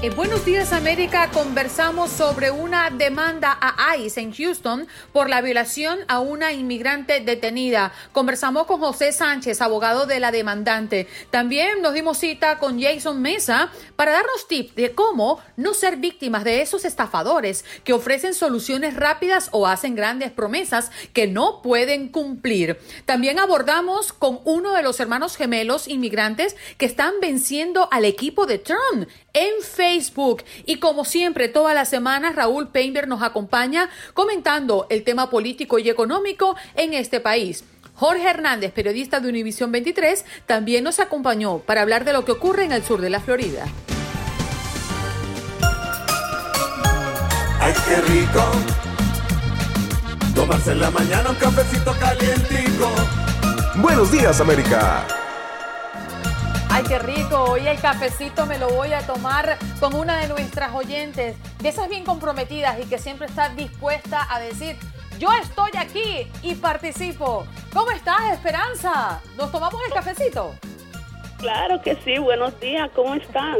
En Buenos Días América conversamos sobre una demanda a ICE en Houston por la violación a una inmigrante detenida. Conversamos con José Sánchez, abogado de la demandante. También nos dimos cita con Jason Mesa para darnos tips de cómo no ser víctimas de esos estafadores que ofrecen soluciones rápidas o hacen grandes promesas que no pueden cumplir. También abordamos con uno de los hermanos gemelos inmigrantes que están venciendo al equipo de Trump en Facebook. Y como siempre, todas las semanas, Raúl Painter nos acompaña comentando el tema político y económico en este país. Jorge Hernández, periodista de Univisión 23, también nos acompañó para hablar de lo que ocurre en el sur de la Florida. Ay, qué rico. Tomarse en la mañana un cafecito calientico. Buenos días, América. Ay, qué rico. Hoy el cafecito me lo voy a tomar con una de nuestras oyentes, de esas bien comprometidas y que siempre está dispuesta a decir, yo estoy aquí y participo. ¿Cómo estás, Esperanza? ¿Nos tomamos el cafecito? Claro que sí, buenos días, ¿cómo estás?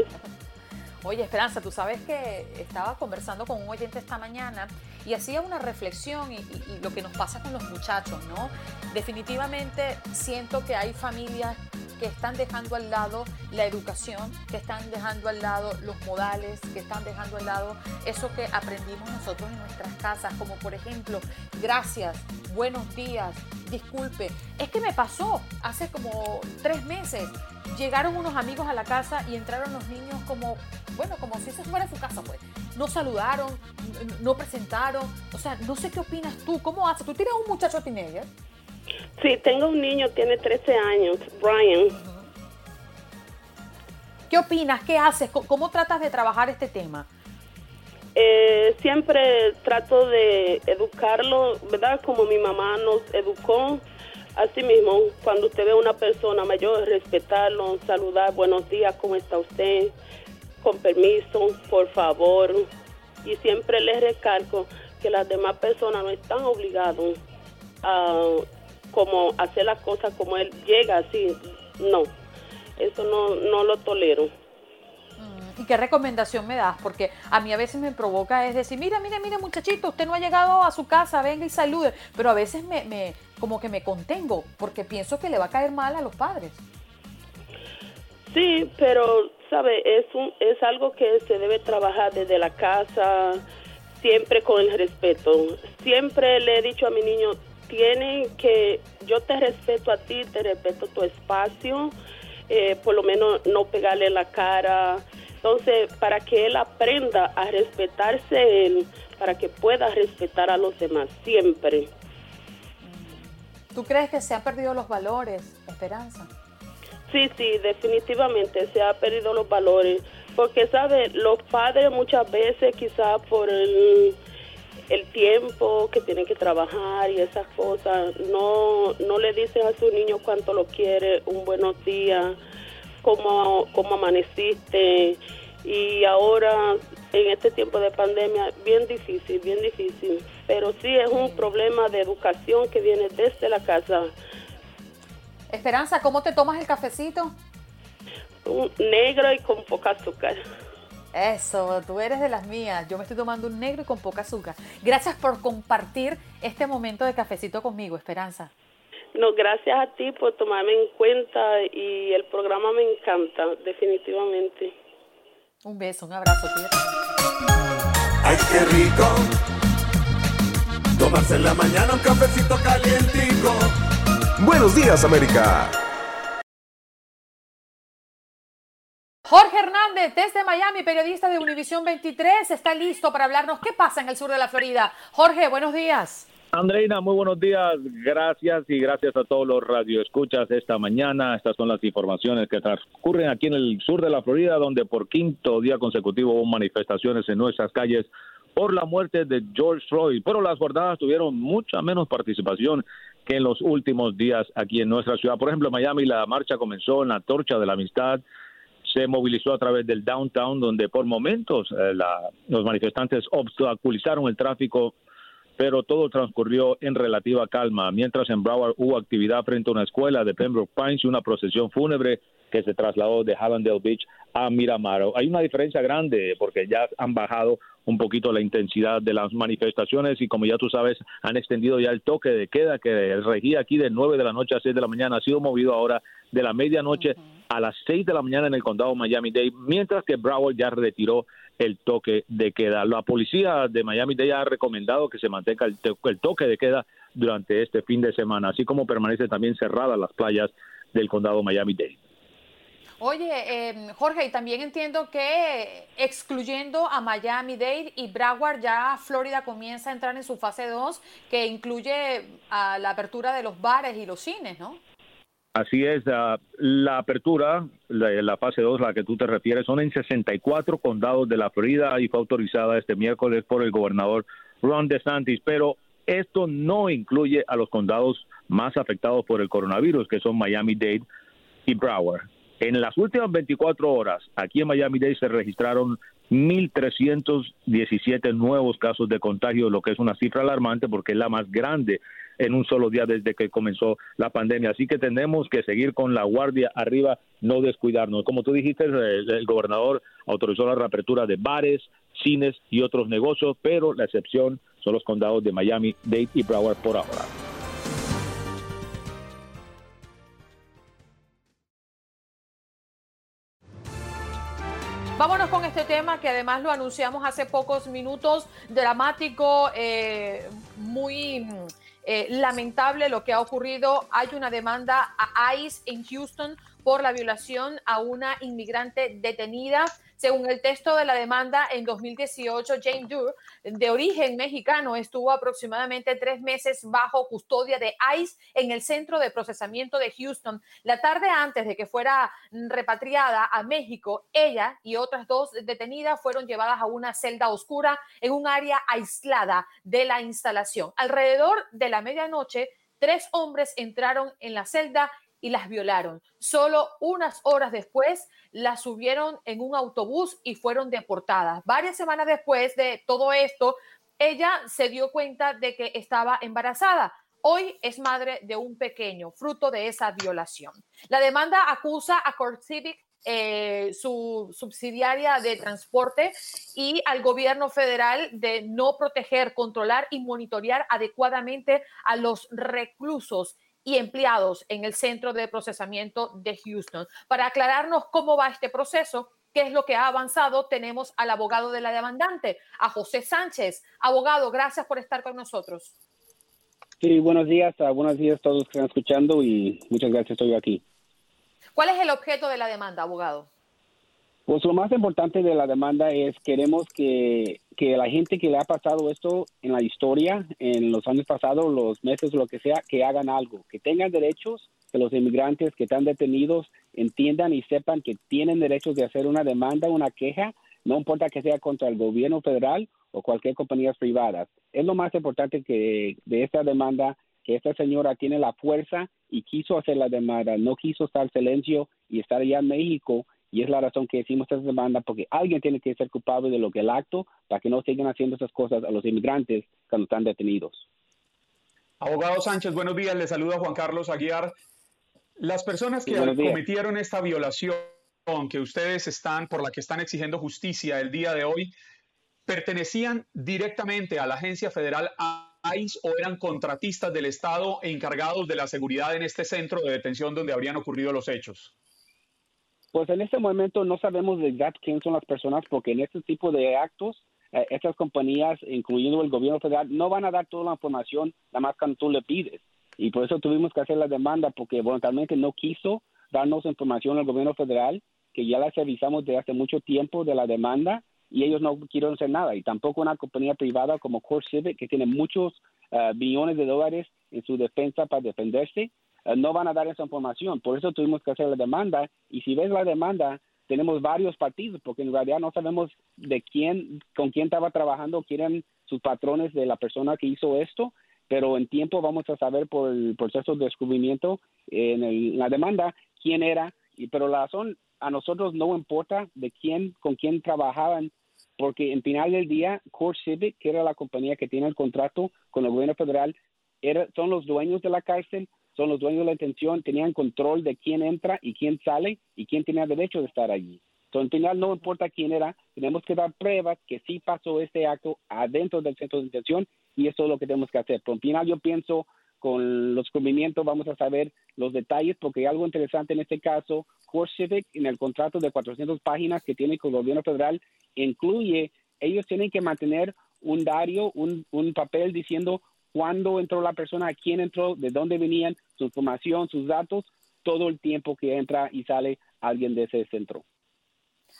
Oye, Esperanza, tú sabes que estaba conversando con un oyente esta mañana y hacía una reflexión y, y- lo que nos pasa con los muchachos, ¿no? Definitivamente siento que hay familias que están dejando al lado la educación, que están dejando al lado los modales, que están dejando al lado eso que aprendimos nosotros en nuestras casas, como por ejemplo, gracias, buenos días, disculpe. Es que me pasó hace como tres meses. Llegaron unos amigos a la casa y entraron los niños como, bueno, como si eso fuera su casa, pues. No saludaron, no presentaron. O sea, no sé qué opinas tú. ¿Cómo haces? ¿Tú tienes un muchacho teenager? Sí, tengo un niño, tiene 13 años, Brian. ¿Qué opinas? ¿Qué haces? ¿Cómo, cómo tratas de trabajar este tema? Eh, siempre trato de educarlo, ¿verdad? Como mi mamá nos educó. Así mismo, cuando usted ve a una persona mayor, respetarlo, saludar, buenos días, ¿cómo está usted? Con permiso, por favor. Y siempre les recalco que las demás personas no están obligadas a como hacer las cosas como él llega así. No, eso no, no lo tolero. ¿Y qué recomendación me das? Porque a mí a veces me provoca es decir, mira, mira, mira muchachito, usted no ha llegado a su casa, venga y salude. Pero a veces me, me como que me contengo porque pienso que le va a caer mal a los padres. Sí, pero, ¿sabe? Es, un, es algo que se debe trabajar desde la casa, siempre con el respeto. Siempre le he dicho a mi niño, tienen que, yo te respeto a ti, te respeto tu espacio eh, por lo menos no pegarle la cara. Entonces, para que él aprenda a respetarse él, para que pueda respetar a los demás siempre. ¿Tú crees que se han perdido los valores, Esperanza? Sí, sí, definitivamente se han perdido los valores. Porque, ¿sabe? Los padres muchas veces, quizás por el, el tiempo que tienen que trabajar y esas cosas, no, no le dicen a su niño cuánto lo quiere, un buenos días, cómo, cómo amaneciste. Y ahora, en este tiempo de pandemia, bien difícil, bien difícil. Pero sí es un problema de educación que viene desde la casa. Esperanza, ¿cómo te tomas el cafecito? Un negro y con poca azúcar. Eso, tú eres de las mías. Yo me estoy tomando un negro y con poca azúcar. Gracias por compartir este momento de cafecito conmigo, Esperanza. No, gracias a ti por tomarme en cuenta y el programa me encanta, definitivamente. Un beso, un abrazo. Cuídate. Ay, qué rico. Tomarse en la mañana un cafecito calientico. Buenos días, América. Jorge Hernández, desde Miami, periodista de Univisión 23, está listo para hablarnos qué pasa en el sur de la Florida. Jorge, buenos días. Andreina, muy buenos días. Gracias y gracias a todos los radioescuchas esta mañana. Estas son las informaciones que transcurren aquí en el sur de la Florida, donde por quinto día consecutivo hubo manifestaciones en nuestras calles por la muerte de George Floyd. Pero las jornadas tuvieron mucha menos participación que en los últimos días aquí en nuestra ciudad. Por ejemplo, en Miami la marcha comenzó en la Torcha de la Amistad se movilizó a través del downtown, donde por momentos eh, la, los manifestantes obstaculizaron el tráfico, pero todo transcurrió en relativa calma. Mientras en Broward hubo actividad frente a una escuela de Pembroke Pines y una procesión fúnebre que se trasladó de Hallandale Beach a Miramar. Hay una diferencia grande porque ya han bajado un poquito la intensidad de las manifestaciones y como ya tú sabes han extendido ya el toque de queda que regía aquí de 9 de la noche a 6 de la mañana ha sido movido ahora de la medianoche a las 6 de la mañana en el condado Miami-Dade, mientras que Broward ya retiró el toque de queda. La policía de Miami-Dade ha recomendado que se mantenga el, el toque de queda durante este fin de semana, así como permanece también cerradas las playas del condado Miami-Dade. Oye, eh, Jorge, y también entiendo que excluyendo a Miami-Dade y Broward, ya Florida comienza a entrar en su fase 2, que incluye a la apertura de los bares y los cines, ¿no? Así es, uh, la apertura, la, la fase 2, la que tú te refieres, son en 64 condados de la Florida y fue autorizada este miércoles por el gobernador Ron DeSantis, pero esto no incluye a los condados más afectados por el coronavirus, que son Miami-Dade y Broward. En las últimas 24 horas, aquí en Miami-Dade se registraron 1.317 nuevos casos de contagio, lo que es una cifra alarmante porque es la más grande en un solo día desde que comenzó la pandemia. Así que tenemos que seguir con la guardia arriba, no descuidarnos. Como tú dijiste, el, gobernador autorizó la reapertura de bares, cines y otros negocios, pero la excepción son los condados de Miami, Dade y Broward por ahora. Vámonos con este tema que además lo anunciamos hace pocos minutos, dramático, eh, muy eh, lamentable lo que ha ocurrido. Hay una demanda a ICE en Houston por la violación a una inmigrante detenida. Según el texto de la demanda, en 2018, Jane Doe, de origen mexicano, estuvo aproximadamente tres meses bajo custodia de ICE en el centro de procesamiento de Houston. La tarde antes de que fuera repatriada a México, ella y otras dos detenidas fueron llevadas a una celda oscura en un área aislada de la instalación. Alrededor de la medianoche, tres hombres entraron en la celda y las violaron. Solo unas horas después las subieron en un autobús y fueron deportadas. Varias semanas después de todo esto, ella se dio cuenta de que estaba embarazada. Hoy es madre de un pequeño, fruto de esa violación. La demanda acusa a Court Civic eh, su subsidiaria de transporte y al gobierno federal de no proteger, controlar y monitorear adecuadamente a los reclusos y empleados en el centro de procesamiento de Houston. Para aclararnos cómo va este proceso, qué es lo que ha avanzado, tenemos al abogado de la demandante, a José Sánchez. Abogado, gracias por estar con nosotros. Sí, buenos días, buenos días a todos que están escuchando y muchas gracias, estoy aquí. ¿Cuál es el objeto de la demanda, abogado? Pues lo más importante de la demanda es queremos que, que la gente que le ha pasado esto en la historia, en los años pasados, los meses, lo que sea, que hagan algo, que tengan derechos, que los inmigrantes que están detenidos entiendan y sepan que tienen derechos de hacer una demanda, una queja, no importa que sea contra el gobierno federal o cualquier compañía privada. Es lo más importante que de esta demanda, que esta señora tiene la fuerza y quiso hacer la demanda, no quiso estar silencio y estar allá en México y es la razón que decimos esta demanda, porque alguien tiene que ser culpable de lo que el acto para que no sigan haciendo esas cosas a los inmigrantes cuando están detenidos. Abogado Sánchez, buenos días. Le saluda Juan Carlos Aguiar. Las personas que cometieron esta violación que ustedes están, por la que están exigiendo justicia el día de hoy, ¿pertenecían directamente a la agencia federal ICE o eran contratistas del Estado encargados de la seguridad en este centro de detención donde habrían ocurrido los hechos? Pues en este momento no sabemos de exacto quién son las personas porque en este tipo de actos eh, estas compañías, incluyendo el gobierno federal, no van a dar toda la información nada más cuando tú le pides. Y por eso tuvimos que hacer la demanda porque voluntariamente no quiso darnos información al gobierno federal, que ya la avisamos de hace mucho tiempo de la demanda y ellos no quieren hacer nada. Y tampoco una compañía privada como Core Civic, que tiene muchos uh, billones de dólares en su defensa para defenderse, no van a dar esa información. Por eso tuvimos que hacer la demanda. Y si ves la demanda, tenemos varios partidos, porque en realidad no sabemos de quién, con quién estaba trabajando, quién eran sus patrones de la persona que hizo esto, pero en tiempo vamos a saber por el proceso de descubrimiento en, la demanda quién era. Y, pero la razón a nosotros no importa de quién, con quién trabajaban, porque en final del día, Core Civic, que era la compañía que tiene el contrato con el gobierno federal, era, son los dueños de la cárcel, son los dueños de la detención, tenían control de quién entra y quién sale y quién tenía derecho de estar allí. Entonces, al final no importa quién era, tenemos que dar pruebas que sí pasó este acto adentro del centro de detención y eso es lo que tenemos que hacer. Pero al final yo pienso con los cubrimientos vamos a saber los detalles porque hay algo interesante en este caso. Core Civic en el contrato de 400 páginas que tiene con el gobierno federal incluye, ellos tienen que mantener un diario, un, un papel diciendo cuándo entró la persona, quién entró, de dónde venían, su información, sus datos, todo el tiempo que entra y sale alguien de ese centro.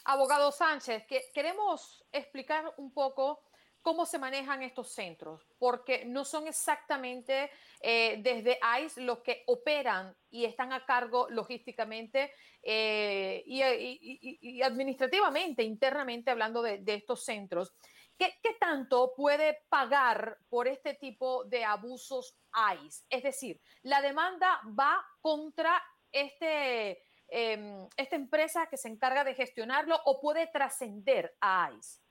Abogado Sánchez, que queremos explicar un poco cómo se manejan estos centros, porque no son exactamente eh, desde ICE los que operan y están a cargo logísticamente eh, y, administrativamente, internamente hablando de estos centros. ¿Qué, tanto puede pagar por este tipo de abusos ICE? Es decir, la demanda va contra este, em, esta empresa que se encarga de gestionarlo o puede trascender a ICE.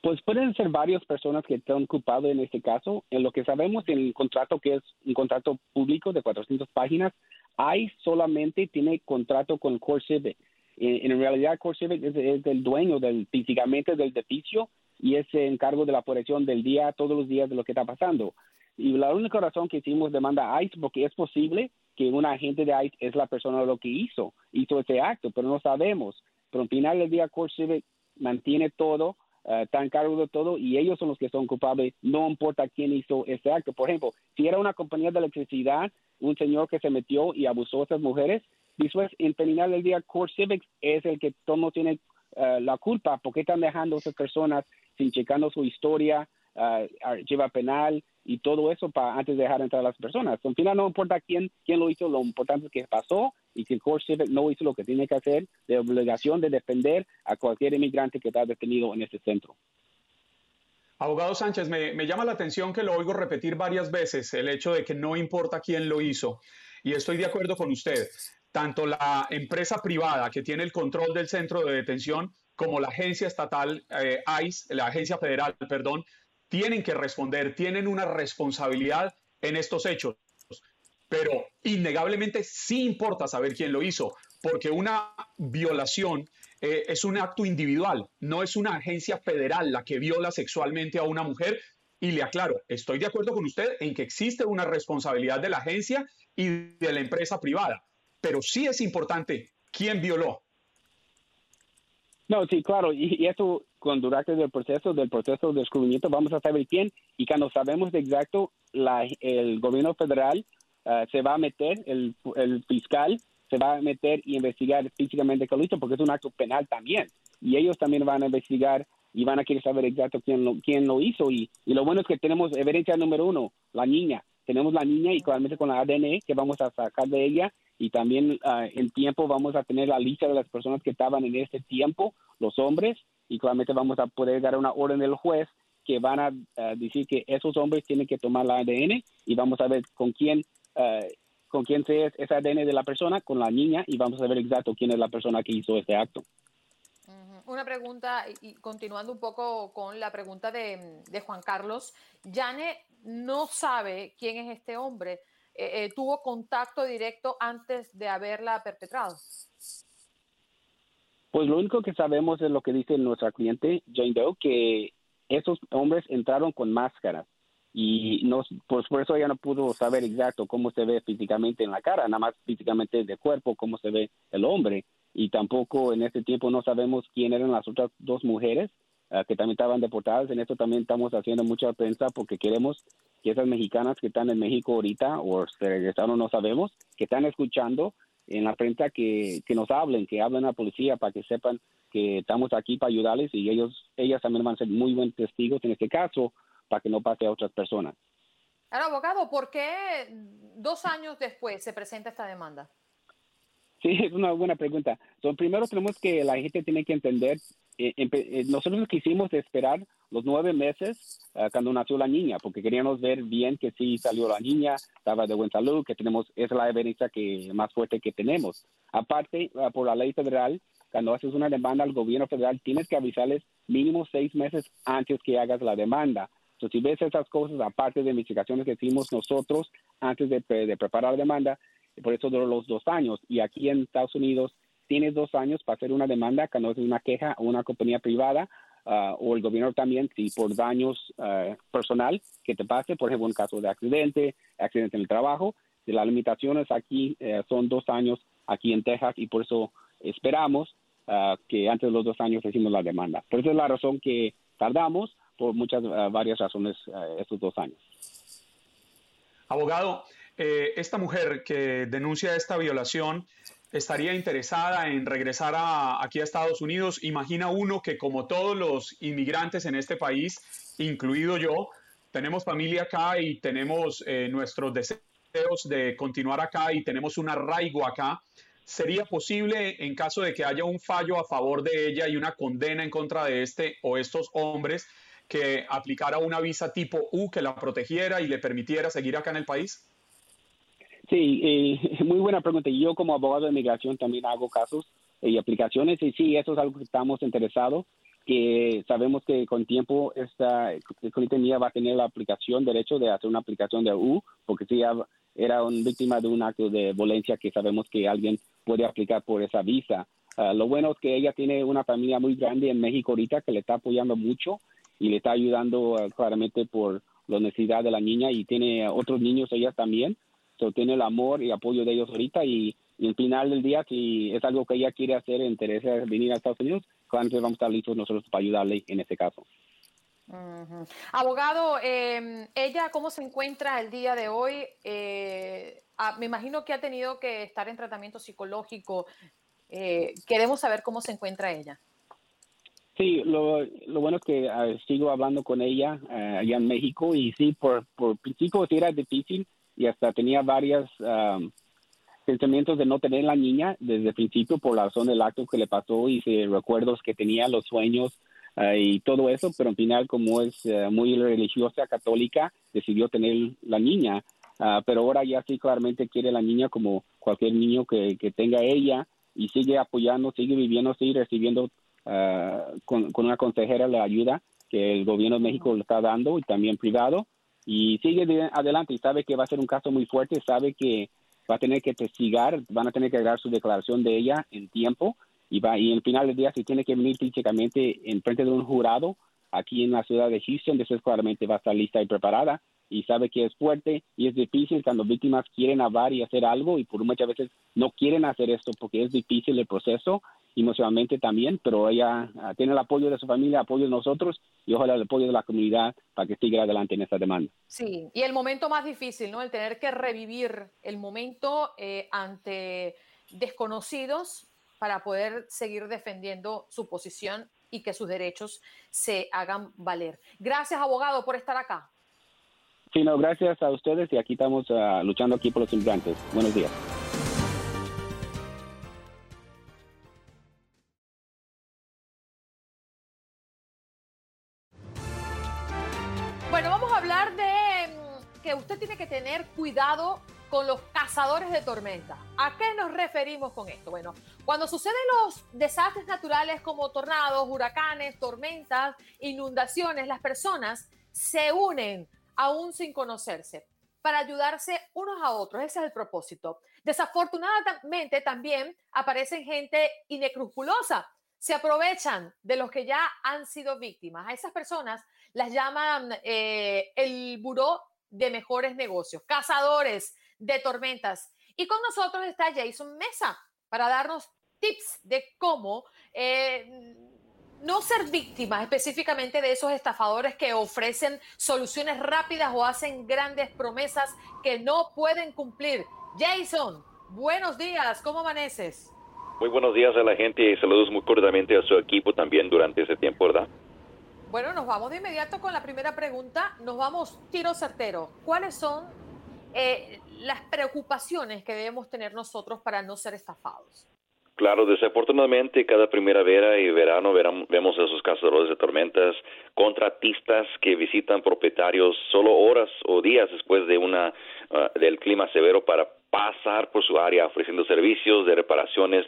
Pues pueden ser varias personas que están culpables en este caso. En lo que sabemos en el contrato, que es un contrato público de 400 páginas, ICE solamente tiene contrato con Core Civic. En, realidad, Core Civic es, es, el dueño del, físicamente del edificio y ese encargo de la protección del día, todos los días de lo que está pasando. Y la única razón que hicimos demanda a ICE, porque es posible que un agente de ICE es la persona lo que hizo, hizo ese acto, pero no sabemos. Pero al final del día, Core Civic mantiene todo, uh, está en cargo de todo y ellos son los que son culpables, no importa quién hizo ese acto. Por ejemplo, si era una compañía de electricidad, un señor que se metió y abusó a esas mujeres, después, en final del día, Core Civic es el que todo tiene uh, la culpa, porque están dejando a esas personas sin checando su historia, uh, lleva penal y todo eso para antes de dejar entrar a las personas. Al final no importa quién, quién lo hizo, lo importante es que pasó y que el Civic no hizo lo que tiene que hacer de obligación de defender a cualquier inmigrante que está detenido en este centro. Abogado Sánchez, me, me, llama la atención que lo oigo repetir varias veces, el hecho de que no importa quién lo hizo. Y estoy de acuerdo con usted. Tanto la empresa privada que tiene el control del centro de detención como la agencia estatal eh, ICE, la agencia federal, perdón, tienen que responder, tienen una responsabilidad en estos hechos. Pero innegablemente sí importa saber quién lo hizo, porque una violación eh, es un acto individual, no es una agencia federal la que viola sexualmente a una mujer. Y le aclaro, estoy de acuerdo con usted en que existe una responsabilidad de la agencia y de la empresa privada, pero sí es importante quién violó, no, sí, claro, y, eso cuando durante el proceso, del proceso de descubrimiento, vamos a saber quién, y cuando sabemos exacto, la, el gobierno federal uh, se va a meter, el, el fiscal se va a meter y investigar físicamente qué lo porque es un acto penal también. Y ellos también van a investigar y van a querer saber exacto quién lo, quién lo hizo. Y, y lo bueno es que tenemos evidencia número uno, la niña. Tenemos la niña y claramente con la ADN que vamos a sacar de ella y también uh, en tiempo vamos a tener la lista de las personas que estaban en ese tiempo, los hombres, y claramente vamos a poder dar una orden del juez que van a uh, decir que esos hombres tienen que tomar la ADN y vamos a ver con quién uh, con quién se es ese ADN de la persona, con la niña y vamos a ver exacto quién es la persona que hizo este acto. Una pregunta, y continuando un poco con la pregunta de, de Juan Carlos, Yane no sabe quién es este hombre. Eh, eh, ¿Tuvo contacto directo antes de haberla perpetrado? Pues lo único que sabemos es lo que dice nuestra cliente Jane Doe, que esos hombres entraron con máscaras y no, pues por eso ella no pudo saber exacto cómo se ve físicamente en la cara, nada más físicamente de cuerpo, cómo se ve el hombre. Y tampoco en ese tiempo no sabemos quién eran las otras dos mujeres uh, que también estaban deportadas. En esto también estamos haciendo mucha prensa porque queremos que esas mexicanas que están en México ahorita o se regresaron, no sabemos, que están escuchando en la prensa que, que nos hablen, que hablen a la policía para que sepan que estamos aquí para ayudarles y ellos, ellas también van a ser muy buenos testigos en este caso para que no pase a otras personas. Ahora, abogado, ¿por qué dos años después se presenta esta demanda? Sí, es una buena pregunta. So, primero tenemos que la gente tiene que entender, nosotros lo que hicimos es esperar los nueve meses uh, cuando nació la niña, porque queríamos ver bien que sí salió la niña, estaba de buena salud, que tenemos, es la evidencia que más fuerte que tenemos. Aparte, uh, por la ley federal, cuando haces una demanda al gobierno federal, tienes que avisarles mínimo seis meses antes que hagas la demanda. So, si ves esas cosas, aparte de investigaciones que hicimos nosotros antes de, de preparar la demanda, por eso duró los dos años. Y aquí en Estados Unidos tienes dos años para hacer una demanda cuando es una queja a una compañía privada uh, o el gobierno también, si por daños uh, personal que te pase, por ejemplo, un caso de accidente, accidente en el trabajo. Las limitaciones aquí uh, son dos años aquí en Texas y por eso esperamos que antes de los dos años hicimos la demanda. Por eso es la razón que tardamos por muchas, varias razones estos dos años. Abogado, eh, esta mujer que denuncia esta violación estaría interesada en regresar a, aquí a Estados Unidos. Imagina uno que como todos los inmigrantes en este país, incluido yo, tenemos familia acá y tenemos eh, nuestros deseos de continuar acá y tenemos un arraigo acá. ¿Sería posible, en caso de que haya un fallo a favor de ella y una condena en contra de este o estos hombres, que aplicara una visa tipo U que la protegiera y le permitiera seguir acá en el país? Sí, eh, muy buena pregunta. Yo como abogado de migración también hago casos y aplicaciones y sí, eso es algo que estamos interesados, que sabemos que con tiempo esta mía va a tener la aplicación, derecho de hacer una aplicación de U, porque si era una víctima de un acto de violencia que sabemos que alguien puede aplicar por esa visa. Uh, lo bueno es que ella tiene una familia muy grande en México ahorita que le está apoyando mucho y le está ayudando uh, claramente por la necesidad de la niña y tiene otros niños ella también so, tiene el amor y apoyo de ellos ahorita y, y al final del día si es algo que ella quiere hacer interesa venir a Estados Unidos claramente vamos a estar listos nosotros para ayudarle en este caso uh -huh. Abogado, eh, ¿ella cómo se encuentra el día de hoy? Eh, ah, me imagino que ha tenido que estar en tratamiento psicológico. Eh, queremos saber cómo se encuentra ella. Sí, lo, lo bueno es que uh, sigo hablando con ella uh, allá en México y sí, por, por principio sí era difícil y hasta tenía varios um, pensamientos de no tener la niña desde el principio por la razón del acto que le pasó y si recuerdos que tenía, los sueños uh, y todo eso, pero al final como es uh, muy religiosa, católica, decidió tener la niña. Uh, pero ahora ya sí claramente quiere la niña como cualquier niño que, que tenga ella y sigue apoyando, sigue viviendo, sigue recibiendo con, con una consejera la ayuda que el gobierno de México le está dando y también privado y sigue adelante y sabe que va a ser un caso muy fuerte, sabe que va a tener que testigar, van a tener que dar su declaración de ella en tiempo y va y el final del día si tiene que venir físicamente en frente de un jurado aquí en la ciudad de Houston, después claramente va a estar lista y preparada y sabe que es fuerte y es difícil cuando víctimas quieren hablar y hacer algo y por muchas veces no quieren hacer esto porque es difícil el proceso emocionalmente también, pero ella uh, tiene el apoyo de su familia, apoyo de nosotros y ojalá el apoyo de la comunidad para que siga adelante en esta demanda. Sí, y el momento más difícil, ¿no? El tener que revivir el momento eh, ante desconocidos para poder seguir defendiendo su posición y que sus derechos se hagan valer. Gracias, abogado, por estar acá. Sí, gracias a ustedes y aquí estamos ah, luchando aquí por los inmigrantes. Buenos días. Bueno, vamos a hablar de mm, que usted tiene que tener cuidado con los cazadores de tormenta. ¿A qué nos referimos con esto? Bueno, cuando suceden los desastres naturales como tornados, huracanes, tormentas, inundaciones, las personas se unen aún sin conocerse para ayudarse unos a otros. Ese es el propósito. Desafortunadamente también aparecen gente inescrupulosa. Se aprovechan de los que ya han sido víctimas. A esas personas las llaman eh, el buró de mejores negocios, cazadores de tormentas. Y con nosotros está Jason Mesa para darnos tips de cómo eh, no ser víctima específicamente de esos estafadores que ofrecen soluciones rápidas o hacen grandes promesas que no pueden cumplir. Jason, buenos días, ¿cómo amaneces? Muy buenos días a la gente y saludos muy cordialmente a su equipo también durante ese tiempo, ¿verdad? Bueno, nos vamos de inmediato con la primera pregunta. Nos vamos tiro certero. ¿Cuáles son eh, las preocupaciones que debemos tener nosotros para no ser estafados? Claro, desafortunadamente cada primavera y verano vemos a esos cazadores de tormentas, contratistas que visitan propietarios solo horas o días después de una ah, del clima severo para pasar por su área ofreciendo servicios de reparaciones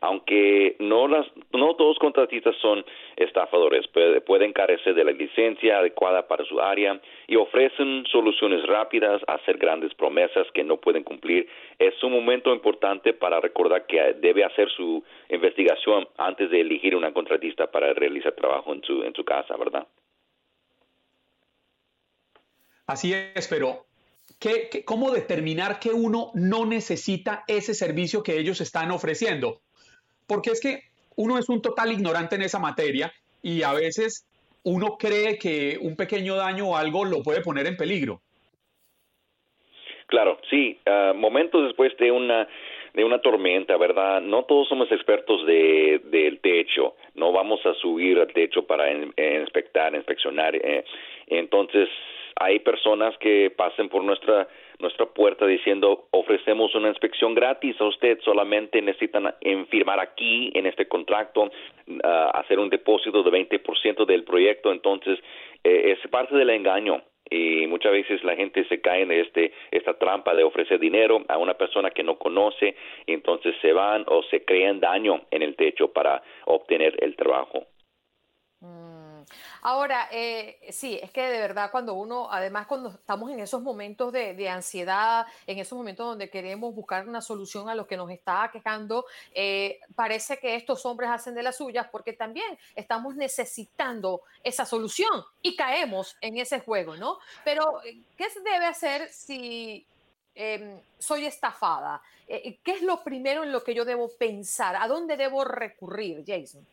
aunque no las no todos contratistas son estafadores, pueden carecer de la licencia adecuada para su área y ofrecen soluciones rápidas, hacer grandes promesas que no pueden cumplir. Es un momento importante para recordar que debe hacer su investigación antes de elegir una contratista para realizar trabajo en su en su casa, ¿verdad? Así es, pero ¿qué, cómo determinar que uno no necesita ese servicio que ellos están ofreciendo? Porque es que uno es un total ignorante en esa materia y a veces uno cree que un pequeño daño o algo lo puede poner en peligro. Claro, sí, ah, momentos después de una de una tormenta, ¿verdad? No todos somos expertos de, del techo, no vamos a subir al techo para inspectar, inspeccionar. Eh. Entonces, hay personas que pasen por nuestra nuestra puerta diciendo ofrecemos una inspección gratis a usted, solamente necesitan firmar aquí en este contrato, ah, hacer un depósito de 20% del proyecto, entonces eh, es parte del engaño y muchas veces la gente se cae en este esta trampa de ofrecer dinero a una persona que no conoce y entonces se van o se crean daño en el techo para obtener el trabajo. Ahora, eh, sí, es que de verdad cuando uno, además cuando estamos en esos momentos de, ansiedad, en esos momentos donde queremos buscar una solución a lo que nos está quejando, eh, parece que estos hombres hacen de las suyas porque también estamos necesitando esa solución y caemos en ese juego, ¿no? Pero, eh, ¿qué se debe hacer si em, soy estafada? ¿Qué es lo primero en lo que yo debo pensar? ¿A dónde debo recurrir, Jason?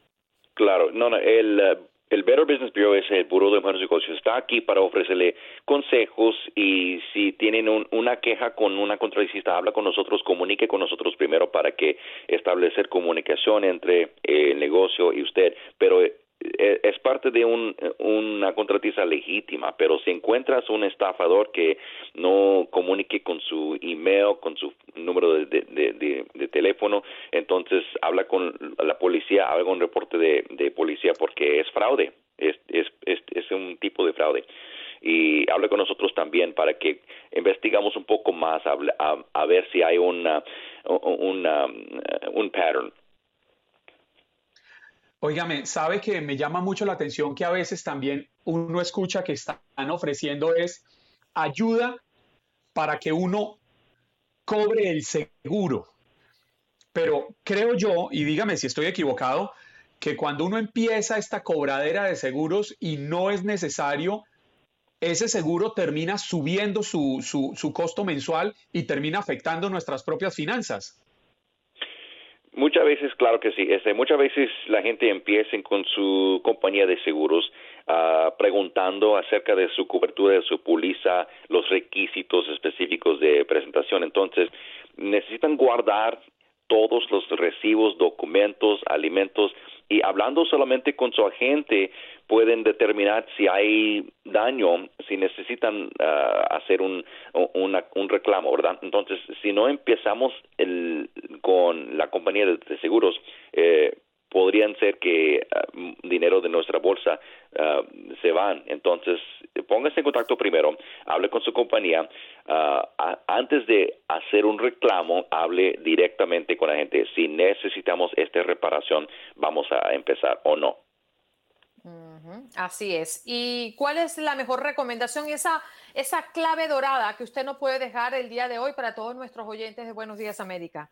Claro, no, no, el el Better Business Bureau es el Buró de Buenos Negocios. Está aquí para ofrecerle consejos y si tienen una queja con una contradicista, habla con nosotros, comunique con nosotros primero para que establecer comunicación entre el negocio y usted. Pero eh, es parte de un, una contratista legítima, pero si encuentras un estafador que no comunique con su email, con su número de, de, teléfono, entonces habla con la policía, haga un reporte de, policía porque es fraude, es, es, es, un tipo de fraude. Y hable con nosotros también para que investigamos un poco más a, a, ver si hay una, una, un pattern Óigame, sabe que me llama mucho la atención que a veces también uno escucha que están ofreciendo es ayuda para que uno cobre el seguro. Pero creo yo, y dígame si estoy equivocado, que cuando uno empieza esta cobradera de seguros y no es necesario, ese seguro termina subiendo su, su, su costo mensual y termina afectando nuestras propias finanzas. Muchas veces, claro que sí. Este, muchas veces la gente empieza con su compañía de seguros uh, preguntando acerca de su cobertura, de su póliza, los requisitos específicos de presentación. Entonces, necesitan guardar todos los recibos, documentos, alimentos y hablando solamente con su agente pueden determinar si hay daño, si necesitan ah, hacer un, un reclamo, ¿verdad? Entonces, si no empezamos el, con la compañía de, seguros, eh, podrían ser que ah, dinero de nuestra bolsa ah, se van. Entonces, póngase en contacto primero, hable con su compañía. antes de hacer un reclamo, hable directamente con la gente. Si necesitamos esta reparación, vamos a empezar o no. Así es. ¿Y cuál es la mejor recomendación, esa, esa clave dorada que usted no puede dejar el día de hoy para todos nuestros oyentes de Buenos Días América?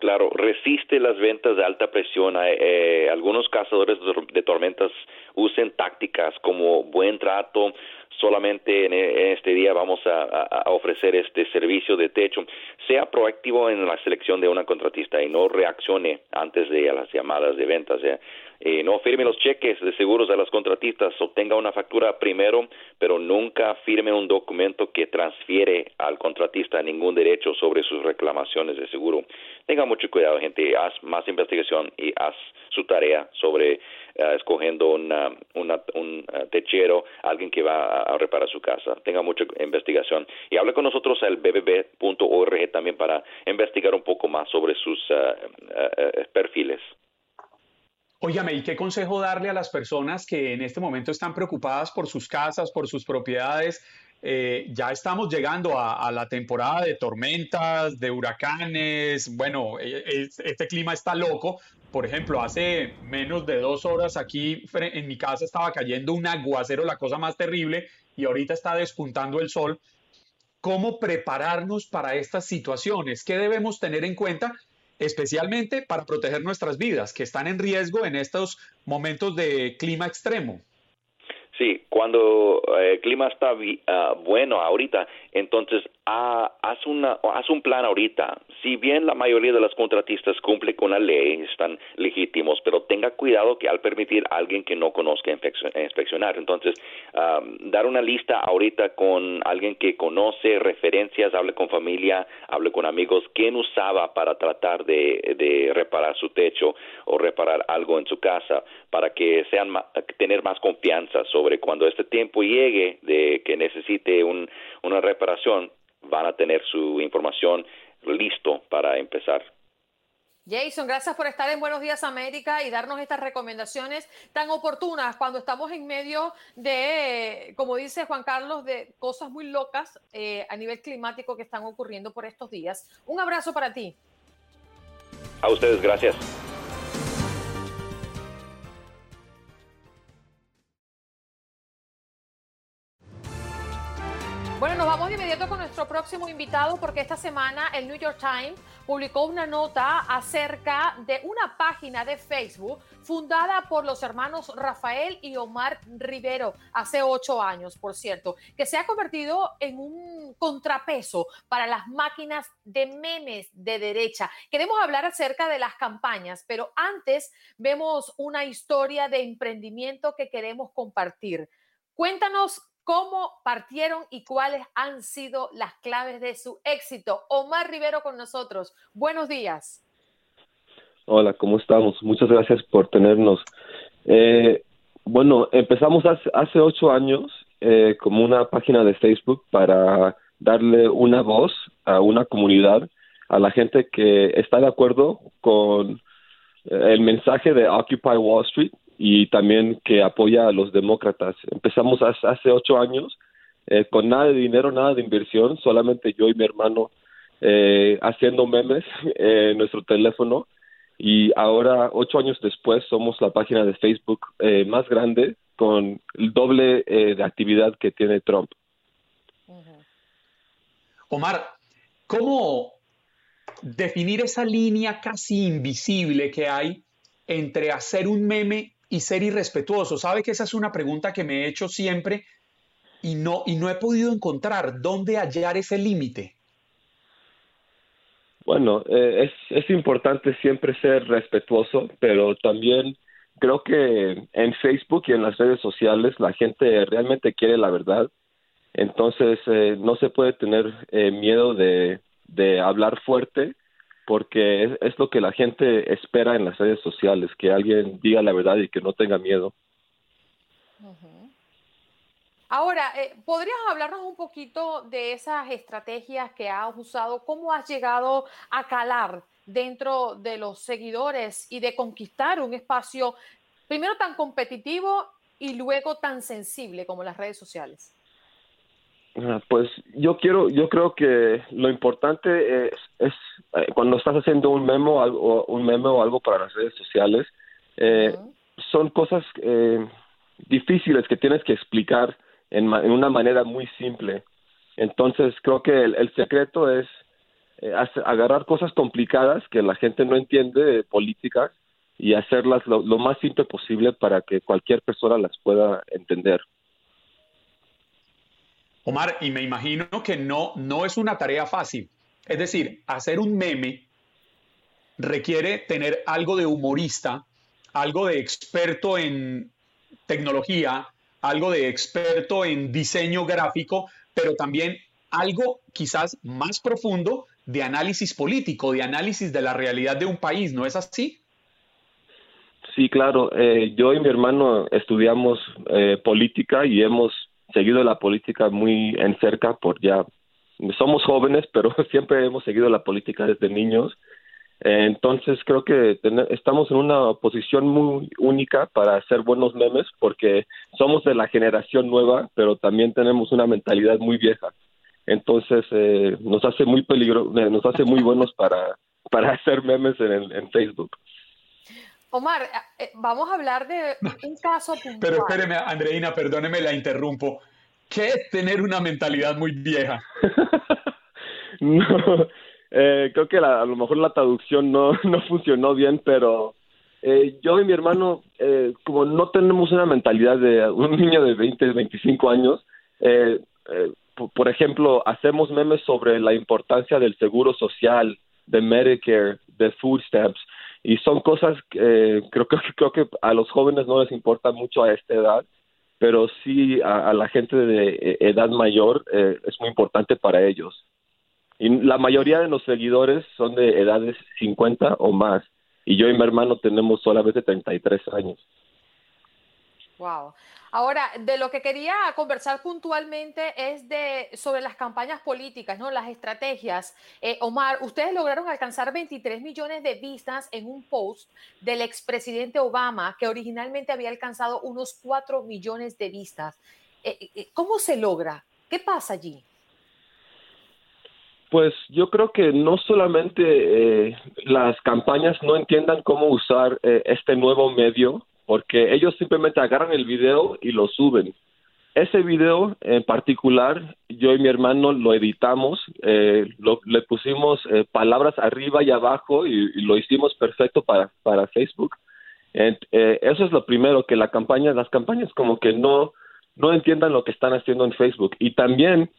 Claro, resiste las ventas de alta presión. Eh, eh, algunos cazadores de tormentas usen tácticas como buen trato, solamente en, este día vamos a, ofrecer este servicio de techo. Sea proactivo en la selección de una contratista y no reaccione antes de las llamadas de ventas. Eh, no firme los cheques de seguros a las contratistas, obtenga una factura primero, pero nunca firme un documento que transfiere al contratista ningún derecho sobre sus reclamaciones de seguro. Tenga mucho cuidado, gente, haz más investigación y haz su tarea sobre uh, escogiendo una, un uh, techero, alguien que va a, reparar su casa. Tenga mucha investigación y hable con nosotros al bbb.org también para investigar un poco más sobre sus uh, perfiles. Óyame, ¿y qué consejo darle a las personas que en este momento están preocupadas por sus casas, por sus propiedades? Eh, ya estamos llegando a, la temporada de tormentas, de huracanes. Bueno, e, e, este clima está loco. Por ejemplo, hace menos de dos horas aquí en mi casa estaba cayendo un aguacero, la cosa más terrible, y ahorita está despuntando el sol. ¿Cómo prepararnos para estas situaciones? ¿Qué debemos tener en cuenta especialmente para proteger nuestras vidas, que están en riesgo en estos momentos de clima extremo. Sí, cuando eh, el clima está ah, bueno ahorita, entonces ah, haz, una, haz un plan ahorita. Si bien la mayoría de los contratistas cumple con la ley, están legítimos, pero tenga cuidado que al permitir a alguien que no conozca inspeccionar. Entonces, dar una lista ahorita con alguien que conoce referencias, hable con familia, hable con amigos, quién usaba para tratar de, reparar su techo o reparar algo en su casa, para que sean tener más confianza sobre cuando este tiempo llegue de que necesite una reparación, van a tener su información listo para empezar. Jason, gracias por estar en Buenos Días América y darnos estas recomendaciones tan oportunas cuando estamos en medio de, como dice Juan Carlos, de cosas muy locas eh, a nivel climático que están ocurriendo por estos días. Un abrazo para ti. A ustedes, gracias. Bueno, nos vamos de inmediato con nuestro próximo invitado porque esta semana el New York Times publicó una nota acerca de una página de Facebook fundada por los hermanos Rafael y Omar Rivero hace ocho años, por cierto, que se ha convertido en un contrapeso para las máquinas de memes de derecha. Queremos hablar acerca de las campañas, pero antes vemos una historia de emprendimiento que queremos compartir. Cuéntanos cómo partieron y cuáles han sido las claves de su éxito. Omar Rivero con nosotros. Buenos días. Hola, ¿cómo estamos? Muchas gracias por tenernos. Eh, bueno, empezamos hace, ocho años eh, como una página de Facebook para darle una voz a una comunidad, a la gente que está de acuerdo con eh, el mensaje de Occupy Wall Street y también que apoya a los demócratas. Empezamos hace ocho años eh, con nada de dinero, nada de inversión, solamente yo y mi hermano eh, haciendo memes en nuestro teléfono y ahora ocho años después somos la página de Facebook eh, más grande con el doble de actividad que tiene Trump. Omar, ¿cómo definir esa línea casi invisible que hay entre hacer un meme y ser irrespetuoso? Sabe que esa es una pregunta que me he hecho siempre y no, y no he podido encontrar dónde hallar ese límite. Bueno, eh, es, es importante siempre ser respetuoso, pero también creo que en Facebook y en las redes sociales la gente realmente quiere la verdad. Entonces, eh, no se puede tener eh, miedo de, de hablar fuerte porque es, lo que la gente espera en las redes sociales, que alguien diga la verdad y que no tenga miedo. Ahora, eh, ¿podrías hablarnos un poquito de esas estrategias que has usado? ¿Cómo has llegado a calar dentro de los seguidores y de conquistar un espacio primero tan competitivo y luego tan sensible como las redes sociales? Pues yo quiero, yo creo que lo importante es, es eh, cuando estás haciendo un memo, algo, un memo o algo para las redes sociales, eh, son cosas eh, difíciles que tienes que explicar en, en, una manera muy simple. Entonces creo que el, el secreto es eh, agarrar cosas complicadas que la gente no entiende, políticas, y hacerlas lo, lo más simple posible para que cualquier persona las pueda entender. Omar, y me imagino que no, no es una tarea fácil. Es decir, hacer un meme requiere tener algo de humorista, algo de experto en tecnología, algo de experto en diseño gráfico, pero también algo quizás más profundo de análisis político, de análisis de la realidad de un país, ¿no es así? Sí, claro. Eh, yo y mi hermano estudiamos eh, política y hemos seguido la política muy en cerca por somos jóvenes, pero siempre hemos seguido la política desde niños. Entonces creo que estamos en una posición muy única para hacer buenos memes porque somos de la generación nueva, pero también tenemos una mentalidad muy vieja. Entonces eh, nos hace muy peligro, eh, nos hace muy buenos para para hacer memes en, en Facebook. Omar, eh, vamos a hablar de un caso puntual. Pero espéreme, Andreina, perdóneme, la interrumpo. ¿Qué es tener una mentalidad muy vieja? no, eh, creo que la, a lo mejor la traducción no, no funcionó bien, pero eh, yo y mi hermano, eh, como no tenemos una mentalidad de un niño de 20, 25 años, eh, eh, por ejemplo, hacemos memes sobre la importancia del seguro social, de Medicare, de food stamps, y son cosas que creo, que creo que a los jóvenes no les importa mucho a esta edad pero sí a, la gente de edad mayor eh, es muy importante para ellos y la mayoría de los seguidores son de edades 50 o más y yo y mi hermano tenemos solamente 33 años Wow. Ahora, de lo que quería conversar puntualmente es de sobre las campañas políticas, ¿no? Las estrategias. Eh, Omar, ustedes lograron alcanzar 23 millones de vistas en un post del expresidente Obama, que originalmente había alcanzado unos 4 millones de vistas. Eh, eh, ¿Cómo se logra? ¿Qué pasa allí? Pues yo creo que no solamente eh, las campañas no entiendan cómo usar este nuevo medio, porque ellos simplemente agarran el video y lo suben. Ese video en particular, yo y mi hermano lo editamos, eh, lo, le pusimos eh, palabras arriba y abajo y, lo hicimos perfecto para, para Facebook. Eh, eso es lo primero, que la campaña, las campañas como que no, no entiendan lo que están haciendo en Facebook. Y también,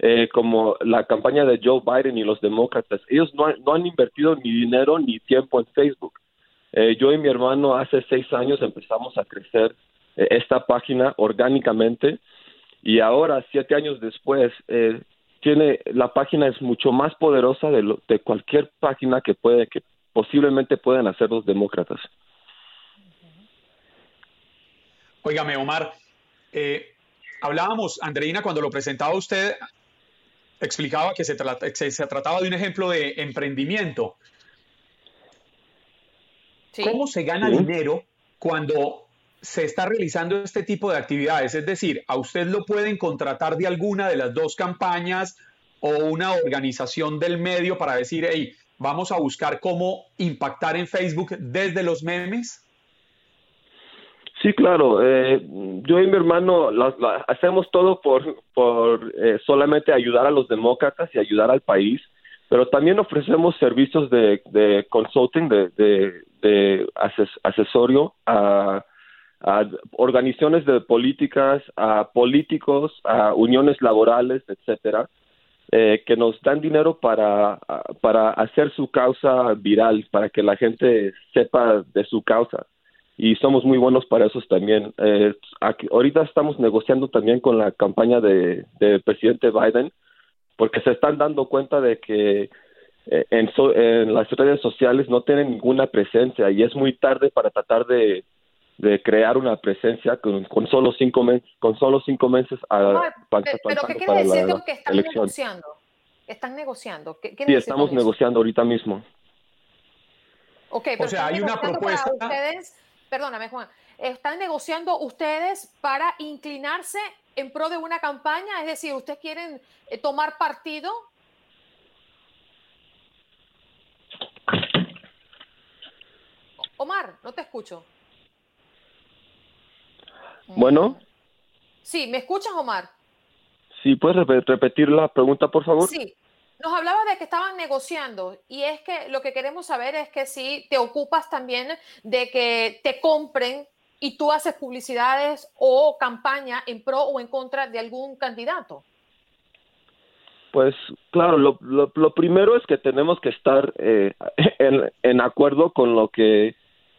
eh, como la campaña de Joe Biden y los demócratas, ellos no, no han invertido ni dinero ni tiempo en Facebook. Eh, yo y mi hermano hace seis años empezamos a crecer eh, esta página orgánicamente y ahora, siete años después, eh, tiene la página es mucho más poderosa de, lo, de cualquier página que puede que posiblemente puedan hacer los demócratas. Óigame, Omar, eh, hablábamos, Andreina, cuando lo presentaba usted, explicaba que se, se, se trataba de un ejemplo de emprendimiento. Sí. ¿Cómo se gana sí. dinero cuando se está realizando este tipo de actividades? Es decir, ¿a usted lo pueden contratar de alguna de las dos campañas o una organización del medio para decir, hey, vamos a buscar cómo impactar en Facebook desde los memes? Sí, claro. Eh, yo y mi hermano la, la, hacemos todo por, por eh, solamente ayudar a los demócratas y ayudar al país, pero también ofrecemos servicios de, de consulting, de, de, de ases, asesorio a, a, organizaciones de políticas, a políticos, a uniones laborales, etcétera, eh, que nos dan dinero para, para hacer su causa viral, para que la gente sepa de su causa y somos muy buenos para eso también. Eh, ahorita estamos negociando también con la campaña de, de presidente Biden porque se están dando cuenta de que eh, en, en las redes sociales no tienen ninguna presencia y es muy tarde para tratar de, de crear una presencia con, con solo cinco meses con solo cinco meses a, pero, pero ¿qué quiere decir la, que están elección. negociando? Están negociando. ¿Qué, sí, estamos negociando ahorita mismo. Ok, pero o sea, hay una propuesta. Ustedes, perdóname, Juan, están negociando ustedes para inclinarse en pro de una campaña, es decir, ustedes quieren eh, tomar partido. Omar, no te escucho. Bueno. Sí, ¿me escuchas, Omar? Sí, ¿puedes repetir la pregunta, por favor? Sí. Nos hablaba de que estaban negociando y es que lo que queremos saber es que si te ocupas también de que te compren y tú haces publicidades o campaña en pro o en contra de algún candidato. Pues claro, lo, lo, primero es que tenemos que estar eh, en, en, acuerdo con lo que,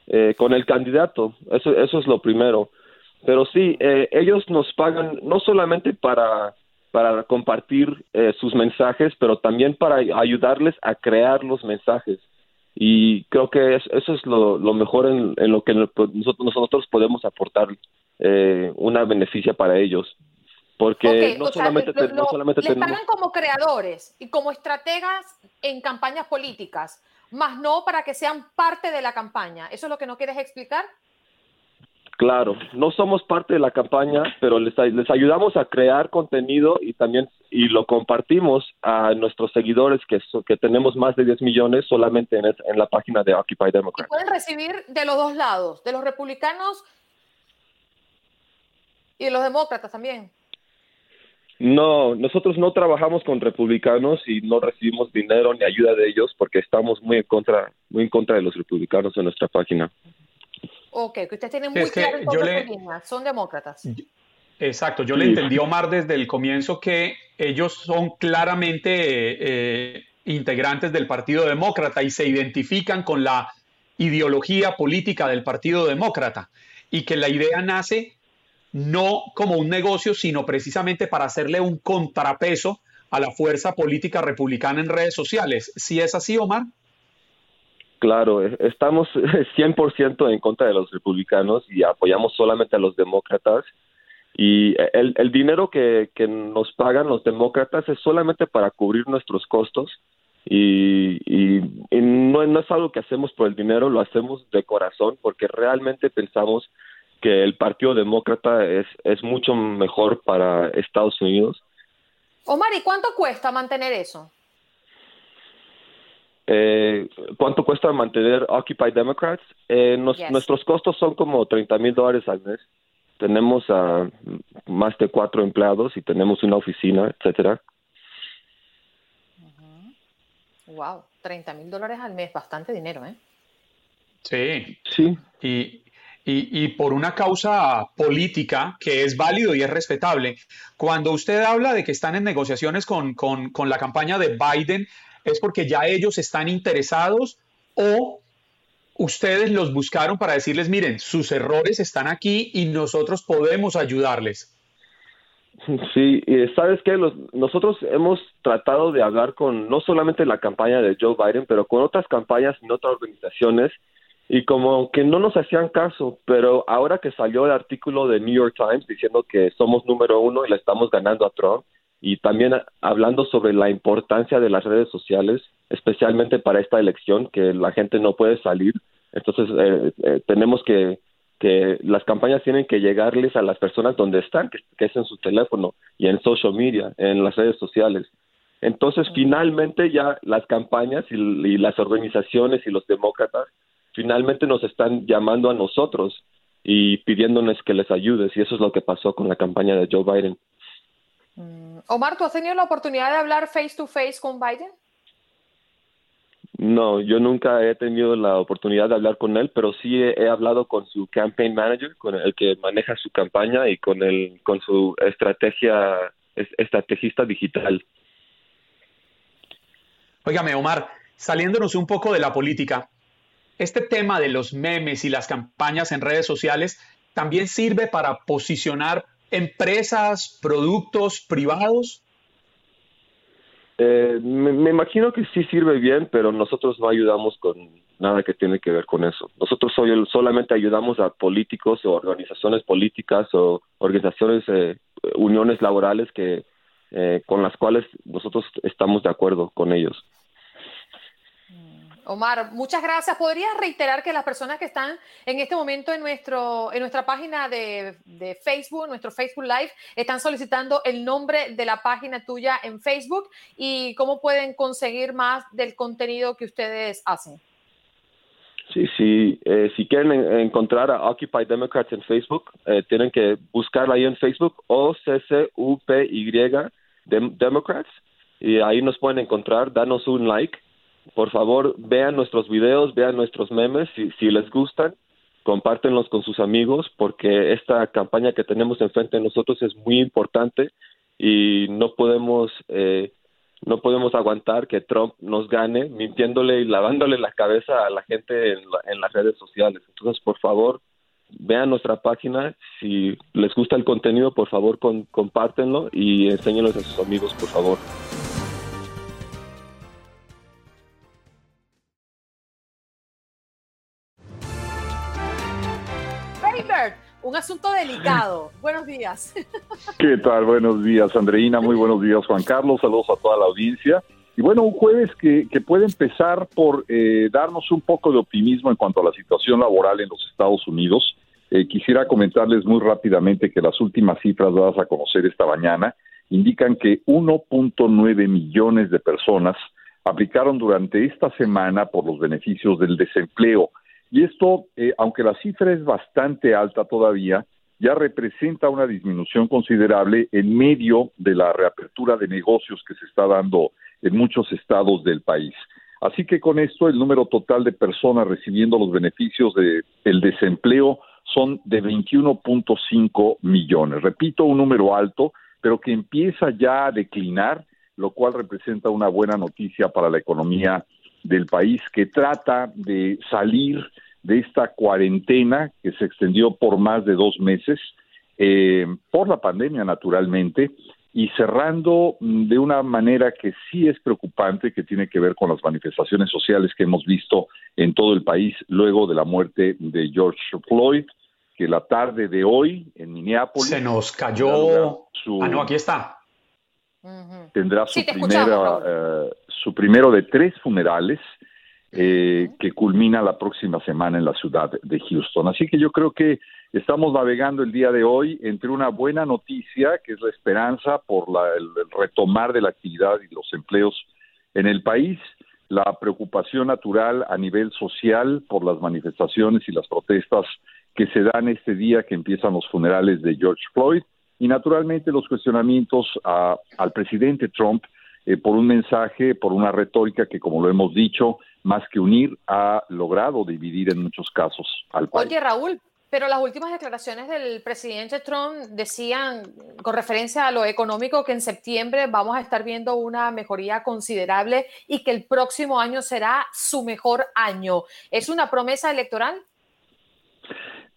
eh, con el candidato. Eso, eso es lo primero. Pero sí, eh, ellos nos pagan no solamente para, para compartir eh, sus mensajes, pero también para ayudarles a crear los mensajes. Y creo que eso es lo, lo mejor en, en, lo que nosotros, nosotros podemos aportar eh, una beneficia para ellos. Porque no, solamente, no solamente les pagan como creadores y como estrategas en campañas políticas, más no para que sean parte de la campaña. ¿Eso es lo que no quieres explicar? Claro, no somos parte de la campaña, pero les, les ayudamos a crear contenido y también y lo compartimos a nuestros seguidores que, que tenemos más de 10 millones solamente en, en la página de Occupy Democrat. Y pueden recibir de los dos lados, de los republicanos y de los demócratas también. No, nosotros no trabajamos con republicanos y no recibimos dinero ni ayuda de ellos porque estamos muy en contra, muy en contra de los republicanos en nuestra página. Ok, que usted tiene muy claro son demócratas. Exacto, yo le entendí a Omar desde el comienzo que ellos son claramente eh, integrantes del Partido Demócrata y se identifican con la ideología política del Partido Demócrata y que la idea nace no como un negocio, sino precisamente para hacerle un contrapeso a la fuerza política republicana en redes sociales. ¿Sí es así, Omar? Claro, e, estamos 100% en contra de los republicanos y apoyamos solamente a los demócratas. Y el, el dinero que, que, nos pagan los demócratas es solamente para cubrir nuestros costos y, y, no, no, es algo que hacemos por el dinero, lo hacemos de corazón porque realmente pensamos que el Partido Demócrata es, es mucho mejor para Estados Unidos. Omar, ¿y cuánto cuesta mantener eso? Eh, ¿Cuánto cuesta mantener Occupy Democrats? Eh, Nuestros costos son como 30 mil dólares al mes. Tenemos a más de cuatro empleados y tenemos una oficina, etcétera. Wow, 30 mil dólares al mes, bastante dinero, ¿eh? Sí. Sí. Y, y, y, por una causa política que es válido y es respetable. Cuando usted habla de que están en negociaciones con, con, con la campaña de Biden, es porque ya ellos están interesados o ustedes los buscaron para decirles, miren, sus errores están aquí y nosotros podemos ayudarles. Sí, sabes que nosotros hemos tratado de hablar con no solamente la campaña de Joe Biden, pero con otras campañas y otras organizaciones y como que no nos hacían caso, pero ahora que salió el artículo de New York Times diciendo que somos número uno y le estamos ganando a Trump, y también hablando sobre la importancia de las redes sociales, especialmente para esta elección, que la gente no puede salir. Entonces, eh, eh, tenemos que, que las campañas tienen que llegarles a las personas donde están, que, es en su teléfono y en social media, en las redes sociales. Entonces, finalmente ya las campañas y, y las organizaciones y los demócratas finalmente nos están llamando a nosotros y pidiéndonos que les ayudes. Y eso es lo que pasó con la campaña de Joe Biden. Mm, Omar, ¿tú has tenido la oportunidad de hablar face to face con Biden? No, yo nunca he tenido la oportunidad de hablar con él, pero sí he, hablado con su campaign manager, con el que maneja su campaña y con el con su estrategia estrategista digital. Óigame, Omar, saliéndonos un poco de la política, este tema de los memes y las campañas en redes sociales también sirve para posicionar empresas, productos privados? Eh, me, imagino que sí sirve bien, pero nosotros no ayudamos con nada que tiene que ver con eso. Nosotros soy, solamente ayudamos a políticos o organizaciones políticas o organizaciones, eh, uniones laborales que eh, con las cuales nosotros estamos de acuerdo con ellos. Omar, muchas gracias. ¿Podrías reiterar que las personas que están en este momento en, nuestro, en nuestra página de, de, Facebook, nuestro Facebook Live, están solicitando el nombre de la página tuya en Facebook y cómo pueden conseguir más del contenido que ustedes hacen? Sí, sí. Eh, si quieren encontrar a Occupy Democrats en Facebook, eh, tienen que buscarla ahí en Facebook, o c c u p y Democrats, y ahí nos pueden encontrar, danos un like por favor, vean nuestros videos, vean nuestros memes, si, les gustan, compártenlos con sus amigos, porque esta campaña que tenemos enfrente de nosotros es muy importante y no podemos eh, no podemos aguantar que Trump nos gane mintiéndole y lavándole la cabeza a la gente en, en las redes sociales. Entonces, por favor, vean nuestra página. Si les gusta el contenido, por favor, con, compártenlo y enséñenlo a sus amigos, por favor. Un asunto delicado. Buenos días. ¿Qué tal? Buenos días, Andreina. Muy buenos días, Juan Carlos. Saludos a toda la audiencia. Y bueno, un jueves que, puede empezar por eh, darnos un poco de optimismo en cuanto a la situación laboral en los Estados Unidos. Eh, quisiera comentarles muy rápidamente que las últimas cifras dadas a conocer esta mañana indican que 1.9 millones de personas aplicaron durante esta semana por los beneficios del desempleo. Y esto, eh, aunque la cifra es bastante alta todavía, ya representa una disminución considerable en medio de la reapertura de negocios que se está dando en muchos estados del país. Así que con esto el número total de personas recibiendo los beneficios del el desempleo son de 21.5 millones. Repito, un número alto, pero que empieza ya a declinar, lo cual representa una buena noticia para la economía del país que trata de salir de esta cuarentena que se extendió por más de dos meses, eh, por la pandemia naturalmente, y cerrando de una manera que sí es preocupante, que tiene que ver con las manifestaciones sociales que hemos visto en todo el país luego de la muerte de George Floyd, que la tarde de hoy en Minneapolis... Se nos cayó... Ah, no, aquí está. Tendrá su, primera, su primero de tres funerales eh, que culmina la próxima semana en la ciudad de Houston. Así que yo creo que estamos navegando el día de hoy entre una buena noticia, que es la esperanza por el, retomar de la actividad y los empleos en el país, la preocupación natural a nivel social por las manifestaciones y las protestas que se dan este día que empiezan los funerales de George Floyd y naturalmente los cuestionamientos al presidente Trump eh, por un mensaje, por una retórica que, como lo hemos dicho, más que unir, ha logrado dividir en muchos casos al país. Oye, Raúl, pero las últimas declaraciones del presidente Trump decían, con referencia a lo económico, que en septiembre vamos a estar viendo una mejoría considerable y que el próximo año será su mejor año. ¿Es una promesa electoral?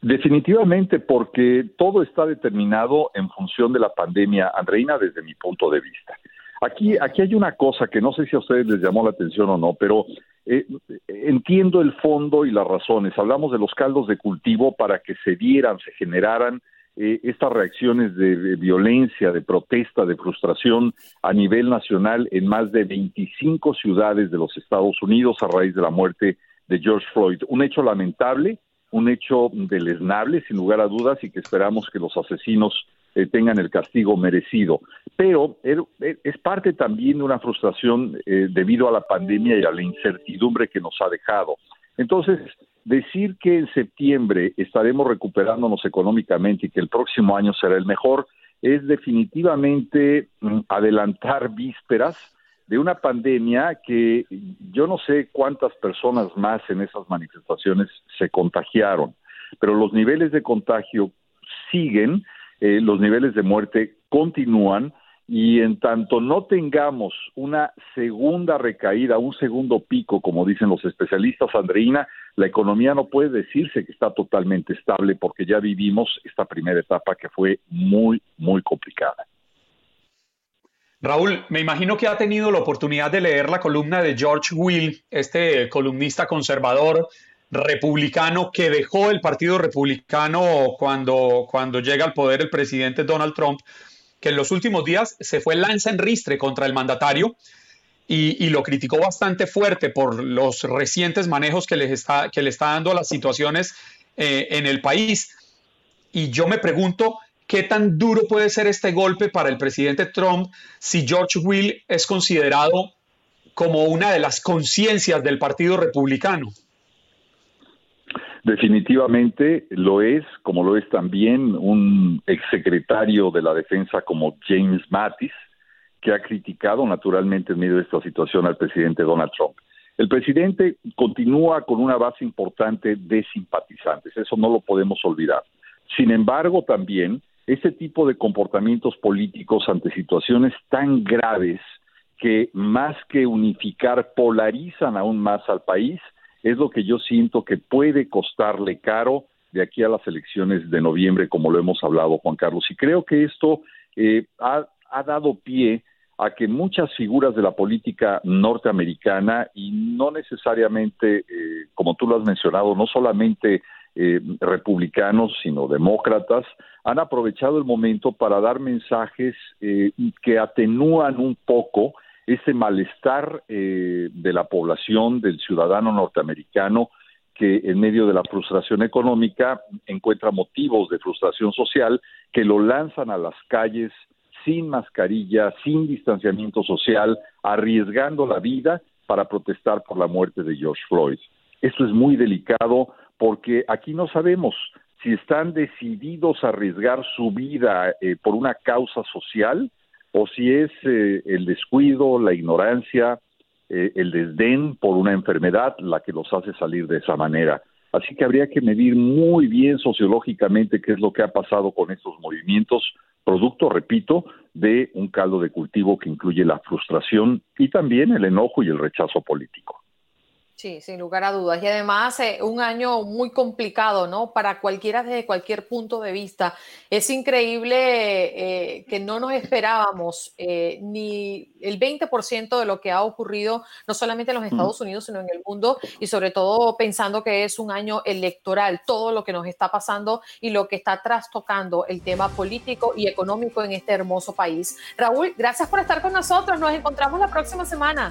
Definitivamente, porque todo está determinado en función de la pandemia, Andreina, desde mi punto de vista. Aquí, aquí hay una cosa que no sé si a ustedes les llamó la atención o no, pero eh, entiendo el fondo y las razones. Hablamos de los caldos de cultivo para que se dieran, se generaran eh, estas reacciones de, violencia, de protesta, de frustración a nivel nacional en más de 25 ciudades de los Estados Unidos a raíz de la muerte de George Floyd. Un hecho lamentable, un hecho deleznable, sin lugar a dudas, y que esperamos que los asesinos eh, tengan el castigo merecido. Pero er, er, es parte también de una frustración eh, debido a la pandemia y a la incertidumbre que nos ha dejado. Entonces, decir que en septiembre estaremos recuperándonos económicamente y que el próximo año será el mejor es definitivamente mm, adelantar vísperas de una pandemia que yo no sé cuántas personas más en esas manifestaciones se contagiaron, pero los niveles de contagio siguen eh, los niveles de muerte continúan y en tanto no tengamos una segunda recaída, un segundo pico, como dicen los especialistas, Andreina, la economía no puede decirse que está totalmente estable porque ya vivimos esta primera etapa que fue muy, muy complicada. Raúl, me imagino que ha tenido la oportunidad de leer la columna de George Will, este columnista conservador republicano que dejó el Partido Republicano cuando, cuando llega al poder el presidente Donald Trump, que en los últimos días se fue lanza en ristre contra el mandatario y, lo criticó bastante fuerte por los recientes manejos que, está, que le está dando a las situaciones eh, en el país. Y yo me pregunto, ¿qué tan duro puede ser este golpe para el presidente Trump si George Will es considerado como una de las conciencias del Partido Republicano? Definitivamente lo es, como lo es también un exsecretario de la Defensa como James Mattis, que ha criticado naturalmente en medio de esta situación al presidente Donald Trump. El presidente continúa con una base importante de simpatizantes, eso no lo podemos olvidar. Sin embargo, también ese tipo de comportamientos políticos ante situaciones tan graves que más que unificar polarizan aún más al país, es lo que yo siento que puede costarle caro de aquí a las elecciones de noviembre, como lo hemos hablado, Juan Carlos. Y creo que esto eh, ha, dado pie a que muchas figuras de la política norteamericana, y no necesariamente, eh, como tú lo has mencionado, no solamente eh, republicanos, sino demócratas, han aprovechado el momento para dar mensajes que atenúan un poco ese malestar eh, de la población, del ciudadano norteamericano, que en medio de la frustración económica encuentra motivos de frustración social que lo lanzan a las calles sin mascarilla, sin distanciamiento social, arriesgando la vida para protestar por la muerte de George Floyd. Esto es muy delicado porque aquí no sabemos si están decididos a arriesgar su vida eh, por una causa social o si es eh, el descuido, la ignorancia, eh, el desdén por una enfermedad la que los hace salir de esa manera. Así que habría que medir muy bien sociológicamente qué es lo que ha pasado con estos movimientos, producto, repito, de un caldo de cultivo que incluye la frustración y también el enojo y el rechazo político. Sí, sin lugar a dudas. Y además, eh, un año muy complicado, ¿no? Para cualquiera desde cualquier punto de vista. Es increíble eh, que no nos esperábamos eh, ni el 20% de lo que ha ocurrido, no solamente en los Estados Unidos, sino en el mundo, y sobre todo pensando que es un año electoral, todo lo que nos está pasando y lo que está trastocando el tema político y económico en este hermoso país. Raúl, gracias por estar con nosotros. Nos encontramos la próxima semana.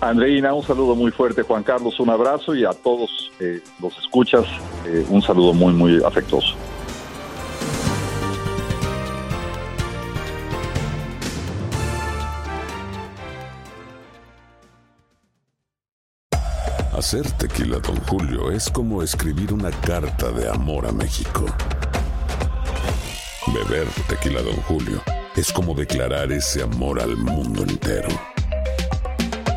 Andreina, un saludo muy fuerte, Juan Carlos, un abrazo y a todos eh, los escuchas, eh, un saludo muy, muy afectuoso. Hacer tequila, don Julio, es como escribir una carta de amor a México. Beber tequila, don Julio, es como declarar ese amor al mundo entero.